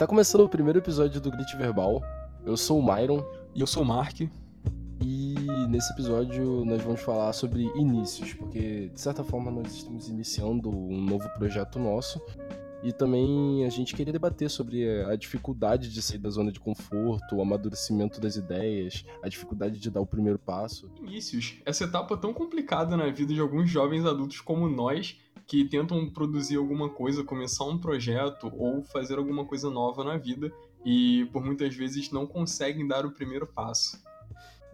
Tá começando o primeiro episódio do Glitch Verbal. Eu sou o Myron. E eu sou o Mark. E nesse episódio nós vamos falar sobre inícios, porque de certa forma nós estamos iniciando um novo projeto nosso. E também a gente queria debater sobre a dificuldade de sair da zona de conforto, o amadurecimento das ideias, a dificuldade de dar o primeiro passo. Inícios. Essa etapa tão complicada na vida de alguns jovens adultos como nós, que tentam produzir alguma coisa, começar um projeto ou fazer alguma coisa nova na vida e por muitas vezes não conseguem dar o primeiro passo.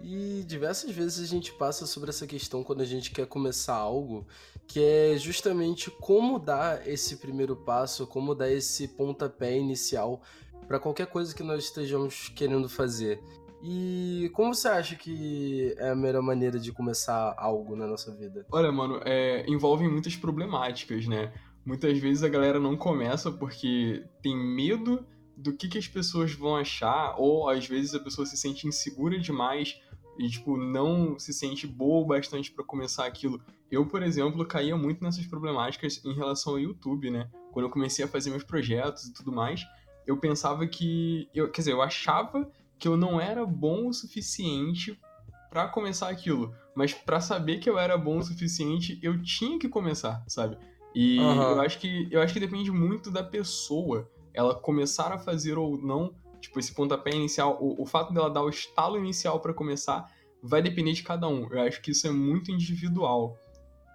E diversas vezes a gente passa sobre essa questão quando a gente quer começar algo, que é justamente como dar esse primeiro passo, como dar esse pontapé inicial para qualquer coisa que nós estejamos querendo fazer. E como você acha que é a melhor maneira de começar algo na nossa vida? Olha, mano, é, envolvem muitas problemáticas, né? Muitas vezes a galera não começa porque tem medo do que, que as pessoas vão achar, ou às vezes a pessoa se sente insegura demais e, tipo, não se sente boa o bastante para começar aquilo. Eu, por exemplo, caía muito nessas problemáticas em relação ao YouTube, né? Quando eu comecei a fazer meus projetos e tudo mais, eu pensava que. Eu, quer dizer, eu achava que eu não era bom o suficiente para começar aquilo, mas para saber que eu era bom o suficiente, eu tinha que começar, sabe? E uhum. eu acho que eu acho que depende muito da pessoa, ela começar a fazer ou não, tipo esse pontapé inicial, o, o fato dela dar o estalo inicial para começar vai depender de cada um. Eu acho que isso é muito individual.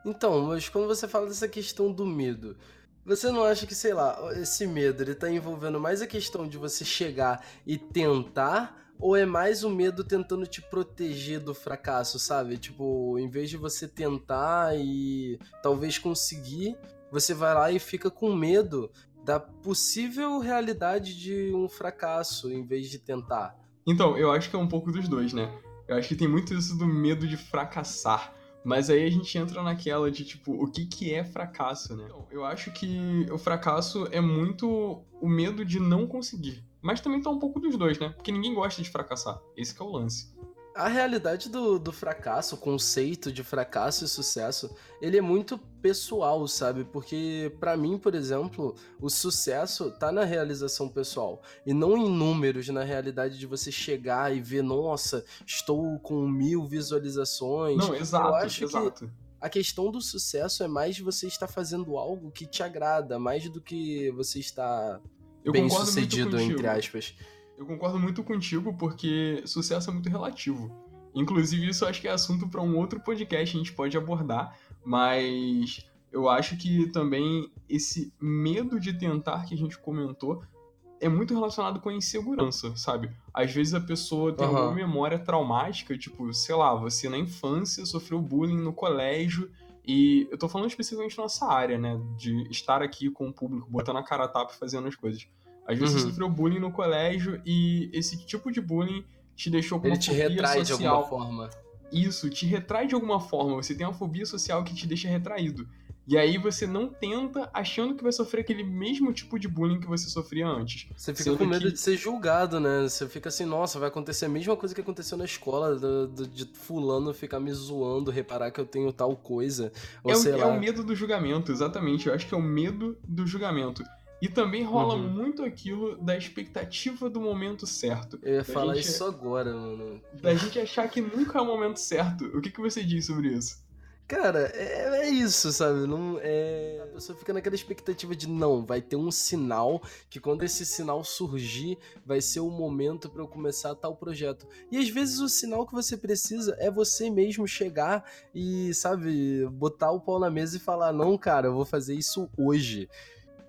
Então, mas quando você fala dessa questão do medo, você não acha que, sei lá, esse medo ele tá envolvendo mais a questão de você chegar e tentar ou é mais o medo tentando te proteger do fracasso, sabe? Tipo, em vez de você tentar e talvez conseguir, você vai lá e fica com medo da possível realidade de um fracasso em vez de tentar. Então, eu acho que é um pouco dos dois, né? Eu acho que tem muito isso do medo de fracassar. Mas aí a gente entra naquela de, tipo, o que, que é fracasso, né? Então, eu acho que o fracasso é muito o medo de não conseguir. Mas também tá um pouco dos dois, né? Porque ninguém gosta de fracassar. Esse é o lance a realidade do, do fracasso, o conceito de fracasso e sucesso, ele é muito pessoal, sabe? Porque para mim, por exemplo, o sucesso tá na realização pessoal e não em números, na realidade de você chegar e ver, nossa, estou com mil visualizações. Não, exato, Eu acho exato. Que a questão do sucesso é mais de você estar fazendo algo que te agrada, mais do que você estar Eu bem sucedido, entre aspas. Eu concordo muito contigo porque sucesso é muito relativo. Inclusive, isso eu acho que é assunto para um outro podcast a gente pode abordar, mas eu acho que também esse medo de tentar que a gente comentou é muito relacionado com a insegurança, sabe? Às vezes a pessoa tem uhum. uma memória traumática, tipo, sei lá, você na infância sofreu bullying no colégio e eu tô falando especificamente nossa área, né? De estar aqui com o público, botando a cara a tapa e fazendo as coisas. Às vezes uhum. você sofreu bullying no colégio e esse tipo de bullying te deixou com Ele uma te retrai social. de alguma forma. Isso, te retrai de alguma forma. Você tem uma fobia social que te deixa retraído. E aí você não tenta achando que vai sofrer aquele mesmo tipo de bullying que você sofria antes. Você fica com medo que... de ser julgado, né? Você fica assim, nossa, vai acontecer a mesma coisa que aconteceu na escola, do, do, de fulano ficar me zoando, reparar que eu tenho tal coisa. Ou é, sei o, lá. é o medo do julgamento, exatamente. Eu acho que é o medo do julgamento. E também rola uhum. muito aquilo da expectativa do momento certo. Eu ia falar gente, isso agora, mano. Da gente achar que nunca é o momento certo. O que, que você diz sobre isso? Cara, é, é, isso, sabe? Não, é... A pessoa fica naquela expectativa de não, vai ter um sinal que quando esse sinal surgir, vai ser o momento para eu começar tal projeto. E às vezes o sinal que você precisa é você mesmo chegar e, sabe, botar o pau na mesa e falar: não, cara, eu vou fazer isso hoje.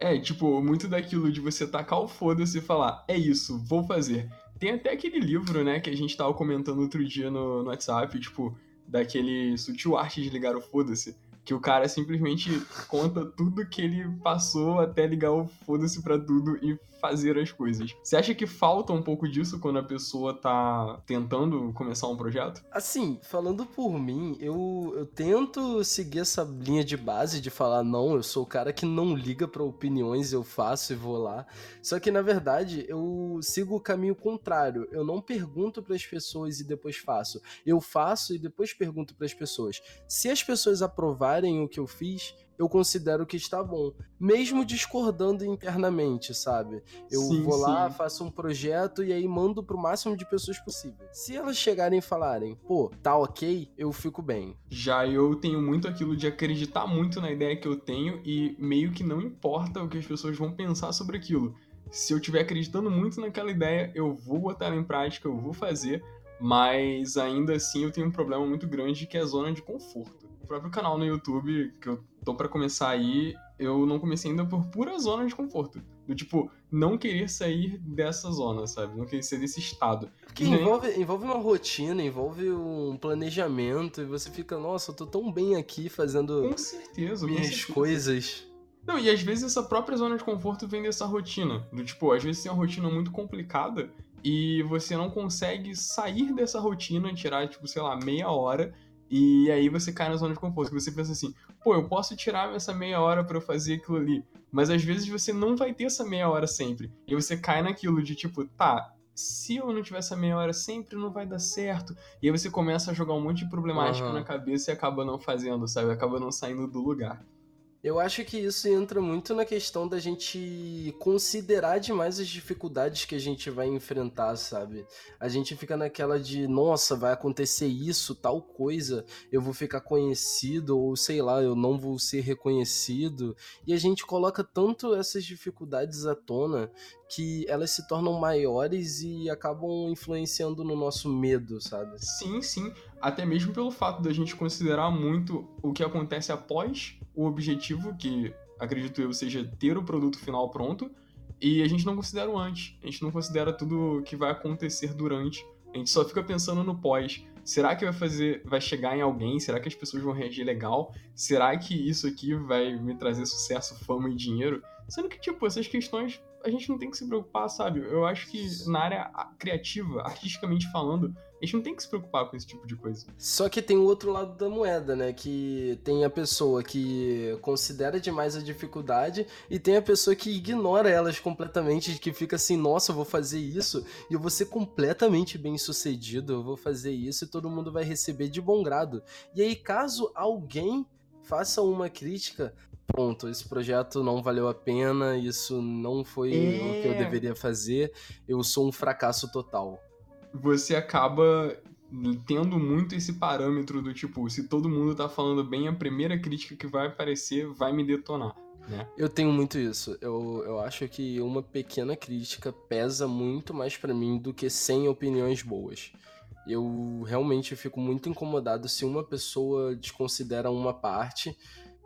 É, tipo, muito daquilo de você tacar o foda-se e falar, é isso, vou fazer. Tem até aquele livro, né, que a gente tava comentando outro dia no, no WhatsApp, tipo, daquele Sutil Arte de Ligar o Foda-se que o cara simplesmente conta tudo que ele passou até ligar o foda-se pra tudo e fazer as coisas. Você acha que falta um pouco disso quando a pessoa tá tentando começar um projeto? Assim, falando por mim, eu, eu tento seguir essa linha de base de falar, não, eu sou o cara que não liga para opiniões, eu faço e vou lá. Só que na verdade, eu sigo o caminho contrário. Eu não pergunto para as pessoas e depois faço. Eu faço e depois pergunto para as pessoas. Se as pessoas aprovarem o que eu fiz, eu considero que está bom. Mesmo discordando internamente, sabe? Eu Sim, vou lá, sim. faço um projeto e aí mando pro máximo de pessoas possível. Se elas chegarem e falarem, pô, tá ok, eu fico bem. Já eu tenho muito aquilo de acreditar muito na ideia que eu tenho e meio que não importa o que as pessoas vão pensar sobre aquilo. Se eu estiver acreditando muito naquela ideia, eu vou botar ela em prática, eu vou fazer, mas ainda assim eu tenho um problema muito grande que é a zona de conforto. Próprio canal no YouTube, que eu tô pra começar aí, eu não comecei ainda por pura zona de conforto. Do tipo, não querer sair dessa zona, sabe? Não querer sair desse estado. Porque nem- envolve, envolve uma rotina, envolve um planejamento, e você fica, nossa, eu tô tão bem aqui fazendo Com certeza, com minhas certeza. coisas. Não, e às vezes essa própria zona de conforto vem dessa rotina. Do tipo, às vezes tem uma rotina muito complicada e você não consegue sair dessa rotina, tirar, tipo, sei lá, meia hora, e aí você cai na zona de conforto. Que você pensa assim, pô, eu posso tirar essa meia hora pra eu fazer aquilo ali. Mas às vezes você não vai ter essa meia hora sempre. E você cai naquilo de tipo, tá. Se eu não tiver essa meia hora sempre, não vai dar certo. E aí você começa a jogar um monte de problemática Aham. na cabeça e acaba não fazendo, sabe? Acaba não saindo do lugar. Eu acho que isso entra muito na questão da gente considerar demais as dificuldades que a gente vai enfrentar, sabe? A gente fica naquela de, nossa, vai acontecer isso, tal coisa, eu vou ficar conhecido, ou sei lá, eu não vou ser reconhecido. E a gente coloca tanto essas dificuldades à tona que elas se tornam maiores e acabam influenciando no nosso medo, sabe? Sim, sim. Até mesmo pelo fato da gente considerar muito o que acontece após o objetivo, que acredito eu seja ter o produto final pronto, e a gente não considera o antes. A gente não considera tudo o que vai acontecer durante. A gente só fica pensando no pós. Será que vai fazer, vai chegar em alguém? Será que as pessoas vão reagir legal? Será que isso aqui vai me trazer sucesso, fama e dinheiro? Sendo que, tipo, essas questões a gente não tem que se preocupar, sabe? Eu acho que na área criativa, artisticamente falando, a gente não tem que se preocupar com esse tipo de coisa. Só que tem o outro lado da moeda, né? Que tem a pessoa que considera demais a dificuldade e tem a pessoa que ignora elas completamente, que fica assim, nossa, eu vou fazer isso e eu vou ser completamente bem sucedido, eu vou fazer isso e todo mundo vai receber de bom grado. E aí, caso alguém faça uma crítica, pronto, esse projeto não valeu a pena, isso não foi É. o que eu deveria fazer, eu sou um fracasso total. Você acaba tendo muito esse parâmetro do tipo, se todo mundo tá falando bem, a primeira crítica que vai aparecer vai me detonar, né? Eu tenho muito isso. Eu, eu acho que uma pequena crítica pesa muito mais pra mim do que 100 opiniões boas. Eu realmente fico muito incomodado se uma pessoa desconsidera uma parte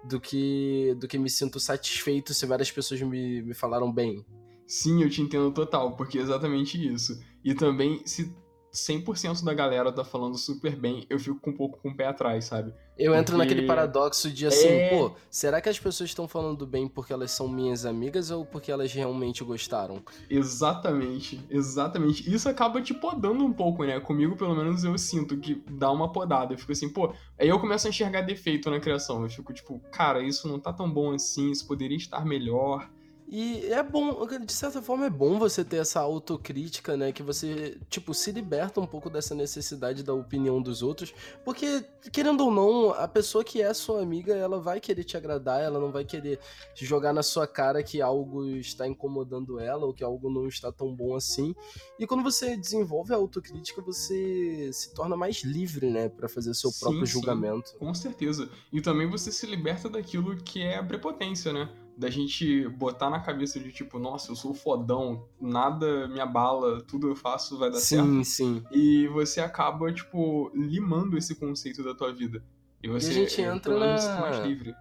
do que do que me sinto satisfeito se várias pessoas me, me falaram bem. Sim, eu te entendo total, porque é exatamente isso. E também, se 100% da galera tá falando super bem, eu fico com um pouco com o pé atrás, sabe? Eu entro Porque- naquele paradoxo de assim, É. pô, será que as pessoas estão falando bem porque elas são minhas amigas ou porque elas realmente gostaram? Exatamente, exatamente. Isso acaba te podando um pouco, né? Comigo, pelo menos, eu sinto que dá uma podada. Eu fico assim, pô. Aí eu começo a enxergar defeito na criação. Eu fico tipo, cara, isso não tá tão bom assim, isso poderia estar melhor. E é bom, de certa forma é bom você ter essa autocrítica, né? Que você, tipo, se liberta um pouco dessa necessidade da opinião dos outros. Porque, querendo ou não, a pessoa que é sua amiga, ela vai querer te agradar, ela não vai querer jogar na sua cara que algo está incomodando ela ou que algo não está tão bom assim. E quando você desenvolve a autocrítica, você se torna mais livre, né? Pra fazer seu Sim, próprio sim. julgamento. Com certeza. E também você se liberta daquilo que é a prepotência, né? Da gente botar na cabeça de tipo, nossa, eu sou fodão, nada me abala, tudo eu faço vai dar certo. Sim, sim. E você acaba, tipo, limando esse conceito da tua vida. E você, gente eu, entra pelo menos, na- mais livre.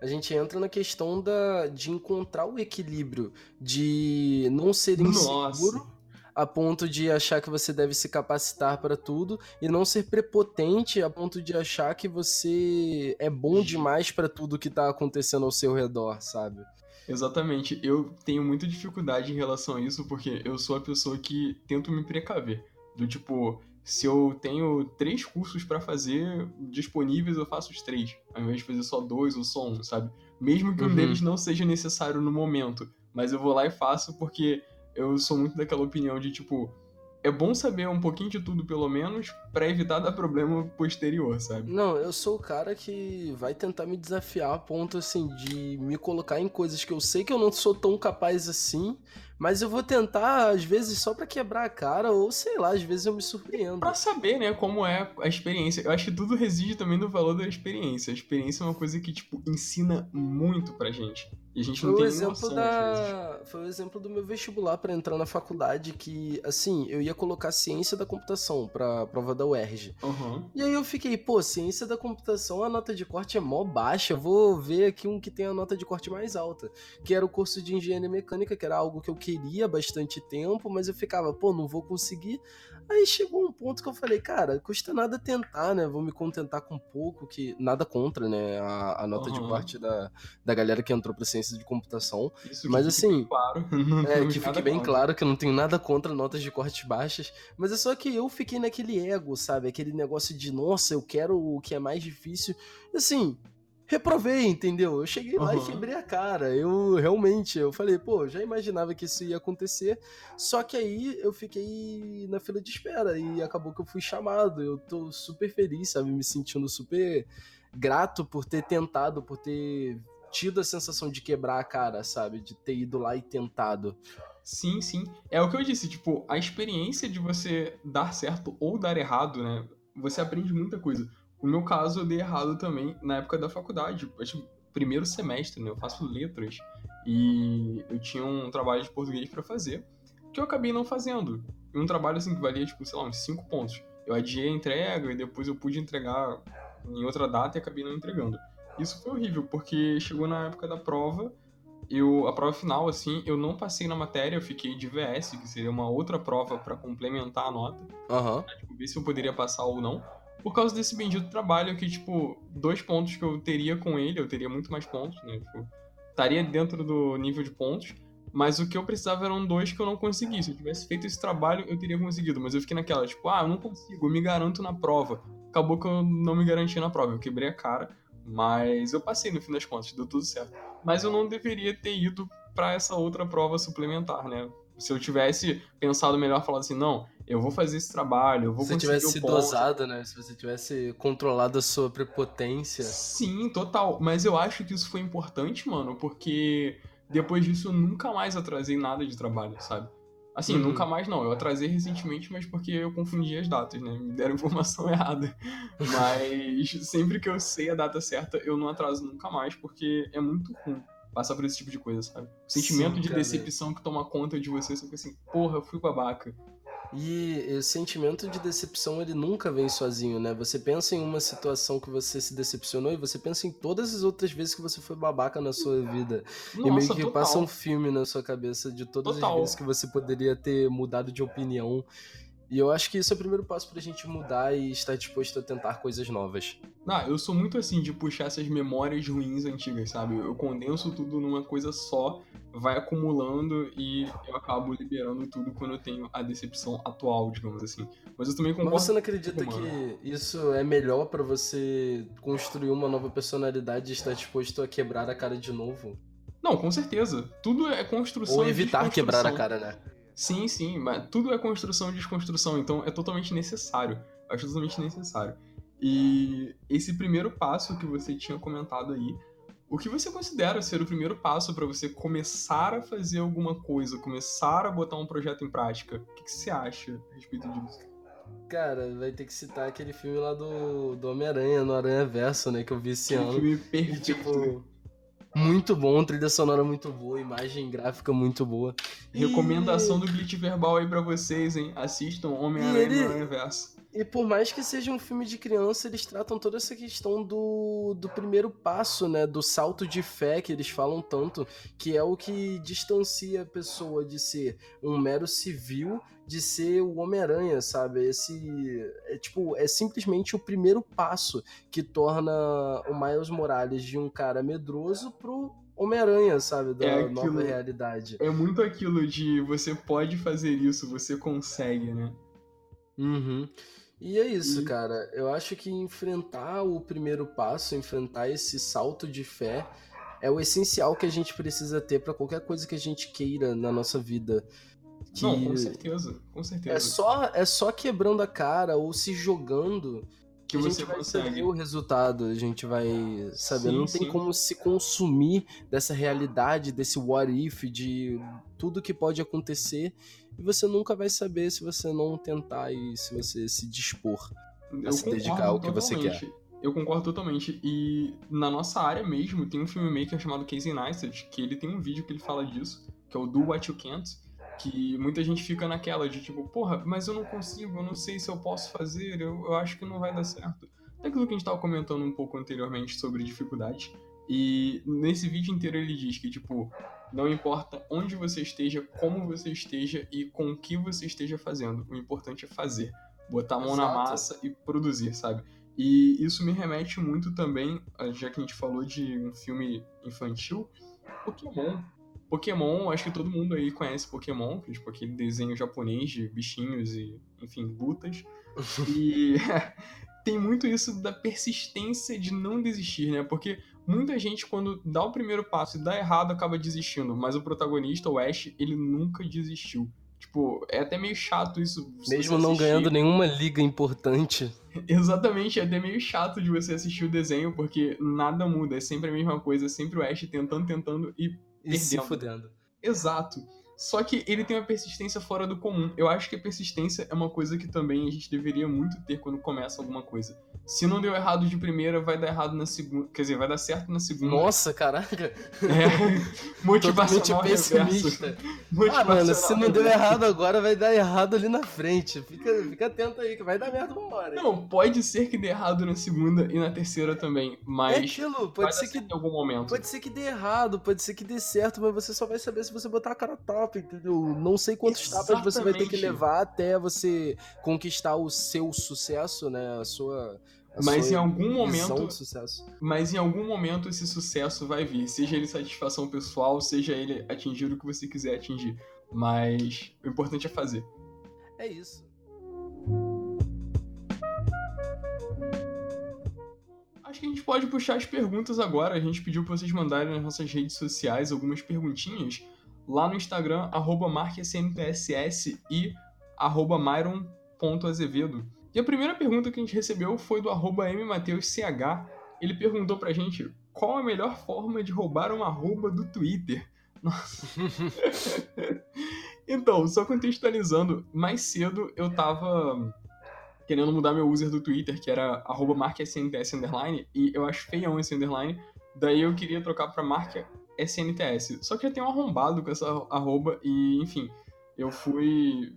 A gente entra na questão da, de encontrar o equilíbrio de não ser Nossa. A ponto de achar que você deve se capacitar para tudo e não ser prepotente a ponto de achar que você é bom demais para tudo que tá acontecendo ao seu redor, sabe? Exatamente. Eu tenho muita dificuldade em relação a isso, porque eu sou a pessoa que tento me precaver. Do tipo, se eu tenho três cursos pra fazer disponíveis, eu faço os três, ao invés de fazer só dois ou só um, sabe? Mesmo que um Uhum. deles não seja necessário no momento, mas eu vou lá e faço porque eu sou muito daquela opinião de tipo, é bom saber um pouquinho de tudo, pelo menos, para evitar dar problema posterior, sabe? Não, eu sou o cara que vai tentar me desafiar a ponto, assim, de me colocar em coisas que eu sei que eu não sou tão capaz assim, mas eu vou tentar, às vezes, só para quebrar a cara, ou sei lá, às vezes eu me surpreendo. Pra saber, né, como é a experiência. Eu acho que tudo reside também no valor da experiência. A experiência é uma coisa que, tipo, ensina muito pra gente. E a gente não foi tem o exemplo noção, da... Foi o exemplo do meu vestibular para entrar na faculdade, que, assim, eu ia colocar ciência da computação pra prova da UERJ. Uhum. E aí eu fiquei, pô, ciência da computação, a nota de corte é mó baixa, vou ver aqui um que tem a nota de corte mais alta, que era o curso de engenharia mecânica, que era algo que eu queria há bastante tempo, mas eu ficava, pô, não vou conseguir. Aí chegou um ponto que eu falei, cara, custa nada tentar, né? Vou me contentar com pouco, que nada contra, né? A, a nota uhum. de corte da, da galera que entrou pra ciência de computação. Isso mas assim. Claro. é, que fique bem contra. claro que eu não tenho nada contra notas de corte baixas. Mas é só que eu fiquei naquele ego, sabe? Aquele negócio de, nossa, eu quero o que é mais difícil. Assim, reprovei, entendeu? Eu cheguei lá uhum. e quebrei a cara. Eu realmente, eu falei, pô, já imaginava que isso ia acontecer. Só que aí eu fiquei na fila de espera e acabou que eu fui chamado. Eu tô super feliz, sabe? Me sentindo super grato por ter tentado, por ter tido a sensação de quebrar a cara, sabe? De ter ido lá e tentado. Sim, sim. É o que eu disse, tipo, a experiência de você dar certo ou dar errado, né? Você aprende muita coisa. O meu caso, eu dei errado também na época da faculdade. Acho primeiro semestre, né? Eu faço letras e eu tinha um trabalho de português para fazer que eu acabei não fazendo. E um trabalho assim que valia, tipo, sei lá, uns 5 pontos. Eu adiei a entrega e depois eu pude entregar em outra data e acabei não entregando. Isso foi horrível, porque chegou na época da prova, eu a prova final, assim, eu não passei na matéria, eu fiquei de VS, que seria uma outra prova para complementar a nota. Uhum. Pra, tipo, ver se eu poderia passar ou não por causa desse bendito trabalho que, tipo, dois pontos que eu teria com ele, eu teria muito mais pontos, né? Tipo, estaria dentro do nível de pontos, mas o que eu precisava eram dois que eu não consegui. Se eu tivesse feito esse trabalho, eu teria conseguido, mas eu fiquei naquela, tipo, ah, eu não consigo, eu me garanto na prova. Acabou que eu não me garanti na prova, eu quebrei a cara, mas eu passei no fim das contas, deu tudo certo. Mas eu não deveria ter ido para essa outra prova suplementar, né? Se eu tivesse pensado melhor, falado assim, não, eu vou fazer esse trabalho, eu vou Se você tivesse dosado, né? Se você tivesse controlado a sua prepotência. Sim, total. Mas eu acho que isso foi importante, mano, porque depois disso eu nunca mais atrasei nada de trabalho, sabe? Assim, uhum. nunca mais não. Eu atrasei recentemente, mas porque eu confundi as datas, né? Me deram informação errada. Mas sempre que eu sei a data certa, eu não atraso nunca mais, porque é muito ruim passar por esse tipo de coisa, sabe? O sentimento Sim, de decepção que toma conta de você, você fica assim, porra, eu fui babaca. E o sentimento de decepção ele nunca vem sozinho, né? Você pensa em uma situação que você se decepcionou e você pensa em todas as outras vezes que você foi babaca na sua vida. Nossa, e meio que total. passa um filme na sua cabeça de todas total. as vezes que você poderia ter mudado de opinião e eu acho que isso é o primeiro passo pra gente mudar e estar disposto a tentar coisas novas. Ah, eu sou muito assim de puxar essas memórias ruins antigas, sabe? Eu condenso tudo numa coisa só, vai acumulando e eu acabo liberando tudo quando eu tenho a decepção atual, digamos assim. Mas eu também concordo. Mas você não acredita que isso é melhor para você construir uma nova personalidade e estar disposto a quebrar a cara de novo? Não, com certeza. Tudo é construção. Ou evitar quebrar a cara, né? Sim, sim, mas tudo é construção e desconstrução, então é totalmente necessário. Eu acho totalmente necessário. E esse primeiro passo que você tinha comentado aí, o que você considera ser o primeiro passo para você começar a fazer alguma coisa, começar a botar um projeto em prática? O que, que você acha a respeito disso? Cara, vai ter que citar aquele filme lá do, do Homem-Aranha, no Aranha Verso, né? Que eu vi esse ano. filme perfeito. E, tipo, muito bom, trilha sonora muito boa, imagem gráfica muito boa. Recomendação e... do glitch verbal aí para vocês, hein? Assistam Homem-Aranha ele... no Universo. E por mais que seja um filme de criança, eles tratam toda essa questão do, do primeiro passo, né? Do salto de fé que eles falam tanto, que é o que distancia a pessoa de ser um mero civil de ser o Homem-Aranha, sabe? Esse é tipo, é simplesmente o primeiro passo que torna o Miles Morales de um cara medroso pro Homem-Aranha, sabe? Da é aquilo, nova realidade. É muito aquilo de você pode fazer isso, você consegue, né? Uhum. E é isso, e... cara. Eu acho que enfrentar o primeiro passo, enfrentar esse salto de fé, é o essencial que a gente precisa ter para qualquer coisa que a gente queira na nossa vida. Que Não, com certeza, com certeza. É só, é só quebrando a cara ou se jogando que, que você consegue ver o resultado, a gente vai saber. Sim, não tem sim. como se consumir dessa realidade, desse what if, de tudo que pode acontecer, e você nunca vai saber se você não tentar e se você se dispor a Eu se dedicar ao que você quer. Eu concordo totalmente. E na nossa área mesmo, tem um filmmaker chamado Casey Neistat, que ele tem um vídeo que ele fala disso, que é o Do What You Can't, que muita gente fica naquela de tipo, porra, mas eu não consigo, eu não sei se eu posso fazer, eu, eu acho que não vai dar certo. Daquilo que a gente estava comentando um pouco anteriormente sobre dificuldade. E nesse vídeo inteiro ele diz que, tipo, não importa onde você esteja, como você esteja e com o que você esteja fazendo. O importante é fazer. Botar a mão Exato. na massa e produzir, sabe? E isso me remete muito também, já que a gente falou de um filme infantil, Pokémon. Pokémon, acho que todo mundo aí conhece Pokémon, que é tipo aquele desenho japonês de bichinhos e, enfim, lutas. e tem muito isso da persistência de não desistir, né? Porque muita gente, quando dá o primeiro passo e dá errado, acaba desistindo. Mas o protagonista, o Ash, ele nunca desistiu. Tipo, é até meio chato isso. Mesmo não ganhando nenhuma liga importante. Exatamente, é até meio chato de você assistir o desenho, porque nada muda, é sempre a mesma coisa, é sempre o Ash tentando, tentando e e se fudendo. Exato. Só que ele tem uma persistência fora do comum. Eu acho que a persistência é uma coisa que também a gente deveria muito ter quando começa alguma coisa. Se não deu errado de primeira, vai dar errado na segunda. Quer dizer, vai dar certo na segunda. Nossa, caraca! É. Motivacional pessimista. Ah, mano, se não deu errado agora, vai dar errado ali na frente. Fica, fica atento aí, que vai dar merda uma hora. Não, pode ser que dê errado na segunda e na terceira também, mas. É aquilo, pode ser que. Em algum momento. Pode ser que dê errado, pode ser que dê certo, mas você só vai saber se você botar a cara top, entendeu? Não sei quantos Exatamente. tapas você vai ter que levar até você conquistar o seu sucesso, né? A sua mas em algum momento. Mas em algum momento esse sucesso vai vir. Seja ele satisfação pessoal, seja ele atingir o que você quiser atingir. Mas o importante é fazer. É isso. Acho que a gente pode puxar as perguntas agora. A gente pediu para vocês mandarem nas nossas redes sociais algumas perguntinhas. Lá no Instagram, arroba e arroba myron.azevedo. E a primeira pergunta que a gente recebeu foi do arroba mmateusch. Ele perguntou pra gente qual a melhor forma de roubar uma arroba do Twitter. Nossa. então, só contextualizando, mais cedo eu tava querendo mudar meu user do Twitter, que era arroba marquesnts underline, e eu acho feião esse underline, daí eu queria trocar pra marca SNTS. Só que eu tenho um arrombado com essa arroba e, enfim, eu fui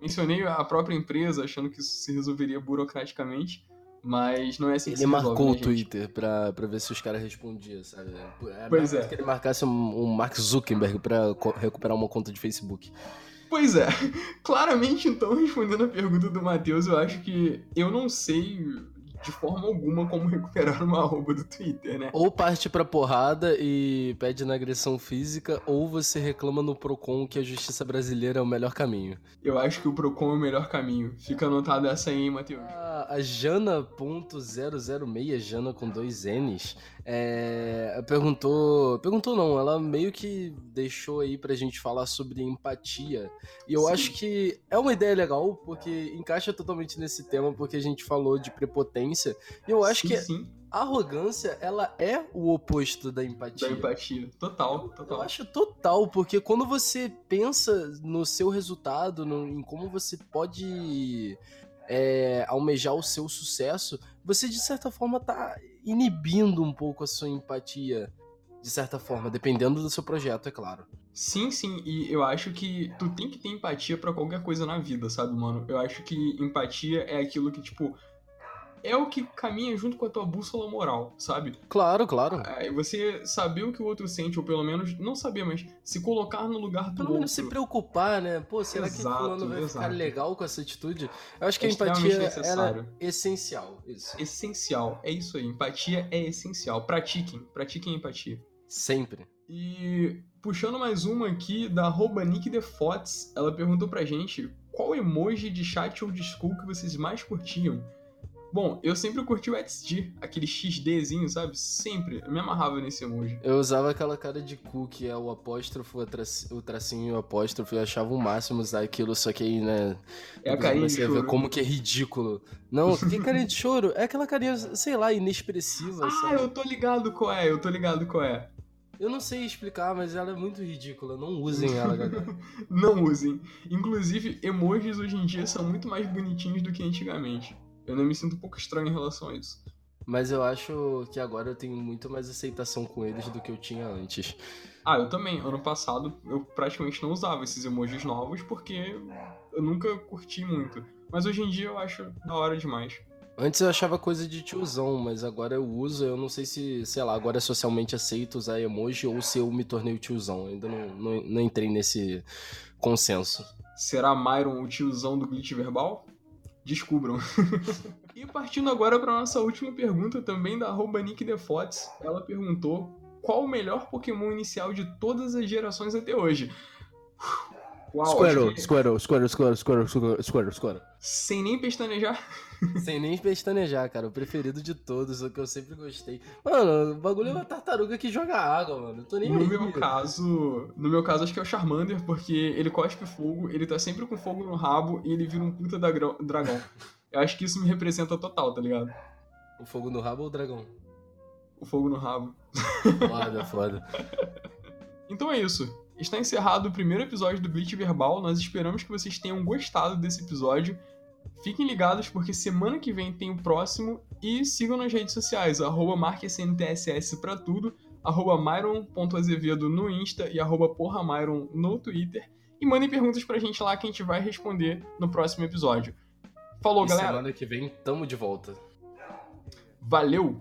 Mencionei a própria empresa achando que isso se resolveria burocraticamente, mas não é assim que ele se resolve, marcou né, o Twitter pra, pra ver se os caras respondiam, sabe? É pois é. que ele marcasse um, um Mark Zuckerberg pra recuperar uma conta de Facebook. Pois é. Claramente, então, respondendo a pergunta do Matheus, eu acho que eu não sei de forma alguma como recuperar uma arroba do Twitter, né? Ou parte pra porrada e pede na agressão física, ou você reclama no Procon que a justiça brasileira é o melhor caminho. Eu acho que o Procon é o melhor caminho. Fica anotado essa aí, hein, Matheus? Ah, a Jana.006, Jana com dois N's, é, perguntou. Perguntou não, ela meio que deixou aí pra gente falar sobre empatia. E eu Sim. acho que é uma ideia legal, porque encaixa totalmente nesse tema, porque a gente falou de prepotência. E eu acho sim, que a arrogância, ela é o oposto da empatia. Da empatia, total, total. Eu acho total, porque quando você pensa no seu resultado, no, em como você pode é, almejar o seu sucesso, você de certa forma tá inibindo um pouco a sua empatia, de certa forma, dependendo do seu projeto, é claro. Sim, sim, e eu acho que tu tem que ter empatia para qualquer coisa na vida, sabe, mano? Eu acho que empatia é aquilo que, tipo, é o que caminha junto com a tua bússola moral, sabe? Claro, claro. É, você saber o que o outro sente, ou pelo menos, não saber, mas se colocar no lugar do pelo outro. menos se preocupar, né? Pô, será exato, que o fulano vai exato. ficar legal com essa atitude? Eu acho que é a empatia era essencial. Isso. Essencial, é isso aí. Empatia é essencial. Pratiquem, pratiquem empatia. Sempre. E puxando mais uma aqui, da arroba ela perguntou pra gente qual emoji de chat ou de school que vocês mais curtiam. Bom, eu sempre curti o XD, aquele XDzinho, sabe? Sempre. Eu me amarrava nesse emoji. Eu usava aquela cara de cu que é o apóstrofo, o tracinho e o apóstrofo. Eu achava o máximo usar aquilo, só que aí, né? É a carinha de choro. como que é ridículo. Não, que carinha de choro? É aquela carinha, sei lá, inexpressiva. Ah, sabe? eu tô ligado qual é, eu tô ligado qual é. Eu não sei explicar, mas ela é muito ridícula. Não usem ela, galera. não usem. Inclusive, emojis hoje em dia são muito mais bonitinhos do que antigamente. Eu não me sinto um pouco estranho em relação a isso. Mas eu acho que agora eu tenho muito mais aceitação com eles do que eu tinha antes. Ah, eu também. Ano passado eu praticamente não usava esses emojis novos porque eu nunca curti muito. Mas hoje em dia eu acho da hora demais. Antes eu achava coisa de tiozão, mas agora eu uso. Eu não sei se, sei lá, agora é socialmente aceito usar emoji ou se eu me tornei o tiozão. Ainda não, não, não entrei nesse consenso. Será Myron o tiozão do glitch verbal? Descubram. e partindo agora para nossa última pergunta, também da arroba NickDefotes, ela perguntou qual o melhor Pokémon inicial de todas as gerações até hoje. Uau, Squirtle, que... Squirtle, Squirtle, Squirtle, Squirtle, Squirtle, Squirtle. Sem nem pestanejar? Sem nem pestanejar, cara. O preferido de todos, o que eu sempre gostei. Mano, o bagulho é uma tartaruga que joga água, mano. Eu tô nem No aí. meu caso, no meu caso acho que é o Charmander, porque ele cospe fogo, ele tá sempre com fogo no rabo e ele vira um puta dragão. Eu acho que isso me representa total, tá ligado? O fogo no rabo ou o dragão? O fogo no rabo. Foda, foda. Então é isso. Está encerrado o primeiro episódio do Glitch Verbal. Nós esperamos que vocês tenham gostado desse episódio. Fiquem ligados porque semana que vem tem o próximo e sigam nas redes sociais, arroba marquesntss pra tudo, arroba myron.azevedo no Insta e arroba porramyron no Twitter. E mandem perguntas pra gente lá que a gente vai responder no próximo episódio. Falou, e galera! Semana que vem tamo de volta. Valeu!